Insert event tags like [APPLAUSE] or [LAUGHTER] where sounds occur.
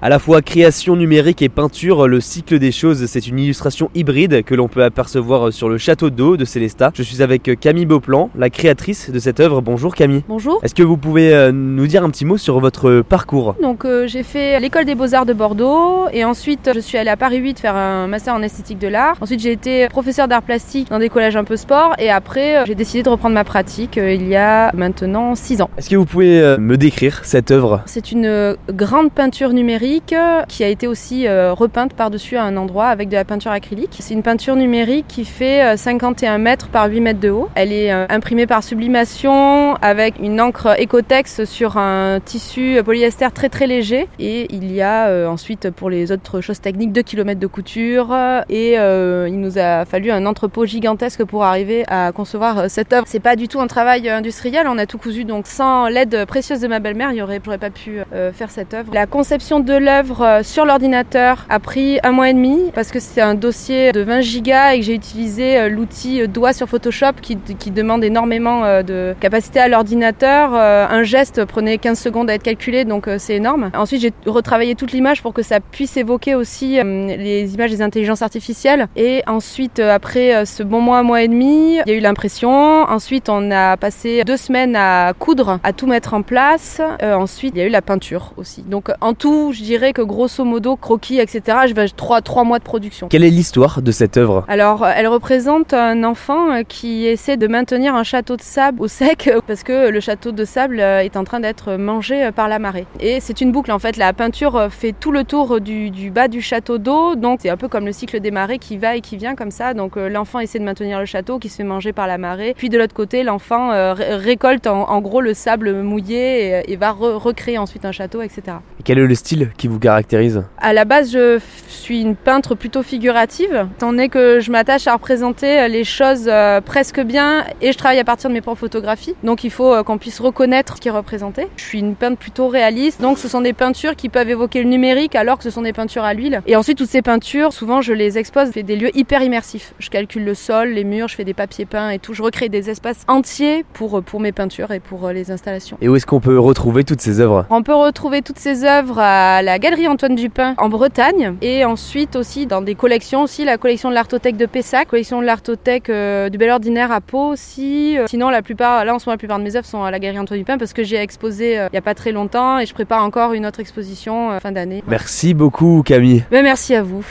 À la fois création numérique et peinture, le cycle des choses, c'est une illustration hybride que l'on peut apercevoir sur le château d'eau de Célestat. Je suis avec Camille Beauplan, la créatrice de cette œuvre. Bonjour Camille. Bonjour. Est-ce que vous pouvez euh, nous dire un petit mot sur votre parcours? Donc euh, j'ai fait l'école des beaux-arts de Bordeaux et ensuite je suis allée à Paris 8 faire un master en esthétique de l'art. Ensuite j'ai été professeur d'art plastique dans des collèges un peu sport et après euh, j'ai décidé de reprendre ma pratique il y a maintenant 6 ans. Est-ce que vous pouvez me décrire cette œuvre? C'est une grande peinture numérique qui a été aussi repeinte par-dessus à un endroit avec de la peinture acrylique. C'est une peinture numérique qui fait 51 mètres par 8 mètres de haut. Elle est imprimée par sublimation avec une encre Ecotex sur un tissu polyester très très léger. Et il y a euh, ensuite pour les autres choses techniques 2 km de couture et euh, il nous a fallu un entrepôt gigantesque pour arriver à concevoir euh, cette œuvre. C'est pas du tout un travail industriel, on a tout cousu donc sans l'aide précieuse de ma belle-mère, j'aurais pas pu faire cette œuvre. La conception de l'œuvre sur l'ordinateur a pris un mois et demi parce que c'est un dossier de 20 gigas et que j'ai utilisé l'outil doigt sur Photoshop qui, qui demande énormément de capacité à l'ordinateur. Un geste prenait 15 secondes à être calculé donc c'est énorme. Ensuite j'ai retravaillé toute l'image pour que ça puisse évoquer aussi les images des intelligences artificielles. Et ensuite après ce bon mois, mois et demi, il y a eu l'impression. Ensuite on a passé deux semaines à coudre, à tout mettre en place. ensuite il y a eu la peinture aussi. Donc en tout je dirais que grosso modo croquis etc. Je vais trois trois mois de production. Quelle est l'histoire de cette œuvre? Alors elle représente un enfant qui essaie de maintenir un château de sable au sec [LAUGHS] parce que le château de sable est en train d'être mangé par la marée. Et c'est une boucle en fait. La peinture fait tout le tour du, du bas du château d'eau, donc c'est un peu comme le cycle des marées qui va et qui vient comme ça. Donc l'enfant essaie de maintenir le château qui se fait manger par la marée. Puis de l'autre côté, l'enfant récolte en, en, gros le sable mouillé et, et va re recréer ensuite un château, etc. Et quel est le style? Qui vous caractérise? À la base, je suis une peintre plutôt figurative, étant donné que je m'attache à représenter les choses presque bien et je travaille à partir de mes propres photographies. Donc il faut qu'on puisse reconnaître ce qui est représenté. Je suis une peintre plutôt réaliste, donc ce sont des peintures qui peuvent évoquer le numérique alors que ce sont des peintures à l'huile. Et ensuite toutes ces peintures, souvent je les expose, je fais des lieux hyper immersifs. Je calcule le sol, les murs, je fais des papiers peints et tout. Je recrée des espaces entiers pour, pour mes peintures et pour les installations. Et où est-ce qu'on peut retrouver toutes ces œuvres? On peut retrouver toutes ces œuvres à la galerie Antoine Dupin en Bretagne et ensuite aussi dans des collections aussi, la collection de l'Artothèque de Pessac, collection de l'Artothèque euh, du Bel Ordinaire à Pau aussi. Sinon la plupart, là en ce moment la plupart de mes œuvres sont à la galerie Antoine Dupin parce que j'ai exposé euh, il y a pas très longtemps et je prépare encore une autre exposition euh, fin d'année. Merci beaucoup Camille. Mais merci à vous.